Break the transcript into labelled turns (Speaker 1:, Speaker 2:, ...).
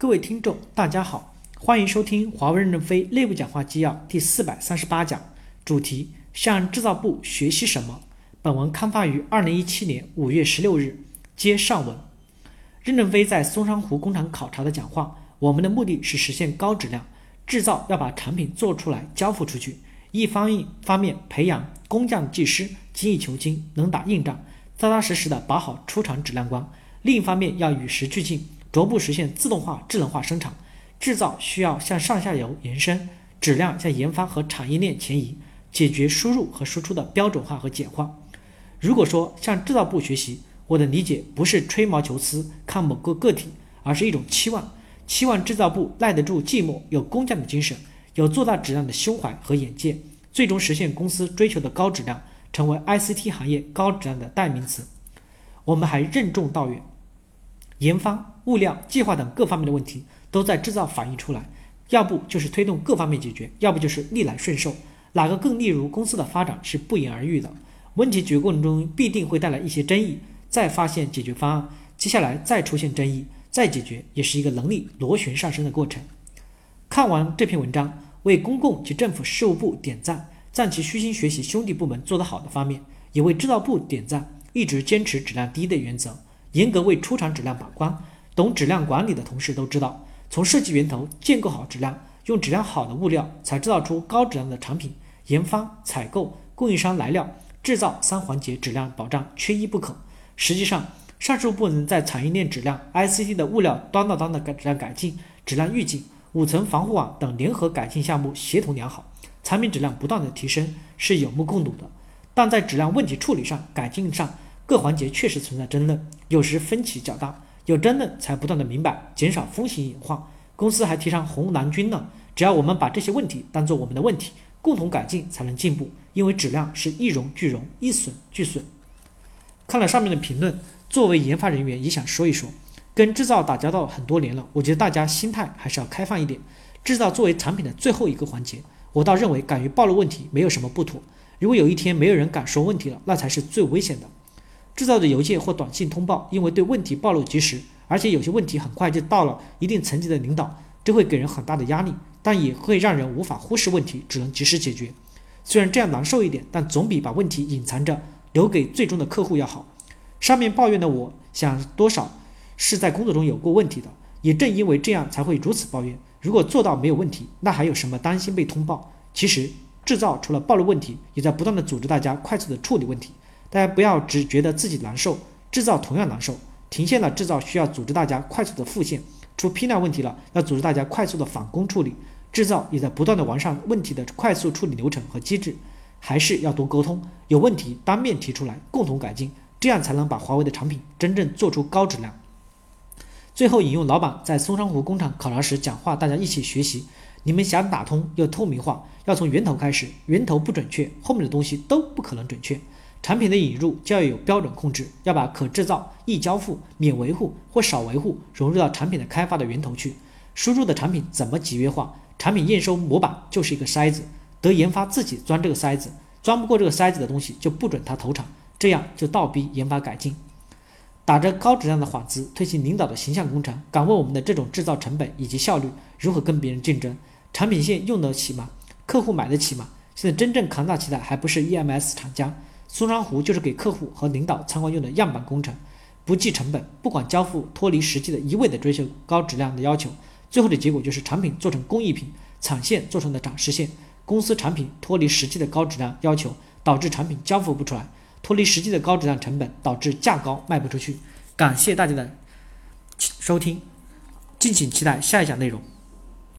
Speaker 1: 各位听众，大家好，欢迎收听华为任正非内部讲话纪要第四百三十八讲，主题向制造部学习什么？本文刊发于二零一七年五月十六日。接上文，任正非在松山湖工厂考察的讲话，我们的目的是实现高质量制造，要把产品做出来交付出去。一方面方面培养工匠技师，精益求精，能打硬仗，扎扎实实的把好出厂质量关；另一方面要与时俱进。逐步实现自动化、智能化生产，制造需要向上下游延伸，质量向研发和产业链前移，解决输入和输出的标准化和简化。如果说向制造部学习，我的理解不是吹毛求疵看某个个体，而是一种期望，期望制造部耐得住寂寞，有工匠的精神，有做大质量的胸怀和眼界，最终实现公司追求的高质量，成为 ICT 行业高质量的代名词。我们还任重道远。研发、物料、计划等各方面的问题都在制造反映出来，要不就是推动各方面解决，要不就是逆来顺受，哪个更利于公司的发展是不言而喻的。问题解决过程中必定会带来一些争议，再发现解决方案，接下来再出现争议，再解决，也是一个能力螺旋上升的过程。看完这篇文章，为公共及政府事务部点赞，赞其虚心学习兄弟部门做得好的方面，也为制造部点赞，一直坚持质量第一的原则。严格为出厂质量把关，懂质量管理的同事都知道，从设计源头建构好质量，用质量好的物料，才制造出高质量的产品。研发、采购、供应商来料、制造三环节质量保障缺一不可。实际上，上述部门在产业链质量、ICT 的物料端到端的质量改进、质量预警、五层防护网等联合改进项目协同良好，产品质量不断的提升是有目共睹的。但在质量问题处理上、改进上，各环节确实存在争论，有时分歧较大。有争论才不断的明白，减少风险隐患。公司还提倡红蓝军呢。只要我们把这些问题当做我们的问题，共同改进才能进步。因为质量是一荣俱荣，一损俱损。看了上面的评论，作为研发人员也想说一说。跟制造打交道很多年了，我觉得大家心态还是要开放一点。制造作为产品的最后一个环节，我倒认为敢于暴露问题没有什么不妥。如果有一天没有人敢说问题了，那才是最危险的。制造的邮件或短信通报，因为对问题暴露及时，而且有些问题很快就到了一定层级的领导，这会给人很大的压力，但也会让人无法忽视问题，只能及时解决。虽然这样难受一点，但总比把问题隐藏着留给最终的客户要好。上面抱怨的我想多少是在工作中有过问题的，也正因为这样才会如此抱怨。如果做到没有问题，那还有什么担心被通报？其实制造除了暴露问题，也在不断的组织大家快速的处理问题。大家不要只觉得自己难受，制造同样难受。停线了，制造需要组织大家快速的复线；出批量问题了，要组织大家快速的返工处理。制造也在不断的完善问题的快速处理流程和机制。还是要多沟通，有问题当面提出来，共同改进，这样才能把华为的产品真正做出高质量。最后引用老板在松山湖工厂考察时讲话，大家一起学习。你们想打通又透明化，要从源头开始，源头不准确，后面的东西都不可能准确。产品的引入就要有标准控制，要把可制造、易交付、免维护或少维护融入到产品的开发的源头去。输入的产品怎么集约化？产品验收模板就是一个筛子，得研发自己钻这个筛子，钻不过这个筛子的东西就不准它投产，这样就倒逼研发改进。打着高质量的幌子推行领导的形象工程，敢问我们的这种制造成本以及效率如何跟别人竞争？产品线用得起吗？客户买得起吗？现在真正扛大旗的还不是 EMS 厂家。松山湖就是给客户和领导参观用的样板工程，不计成本，不管交付，脱离实际的，一味的追求高质量的要求，最后的结果就是产品做成工艺品，产线做成的展示线。公司产品脱离实际的高质量要求，导致产品交付不出来，脱离实际的高质量成本，导致价高卖不出去。感谢大家的收听，敬请期待下一讲内容。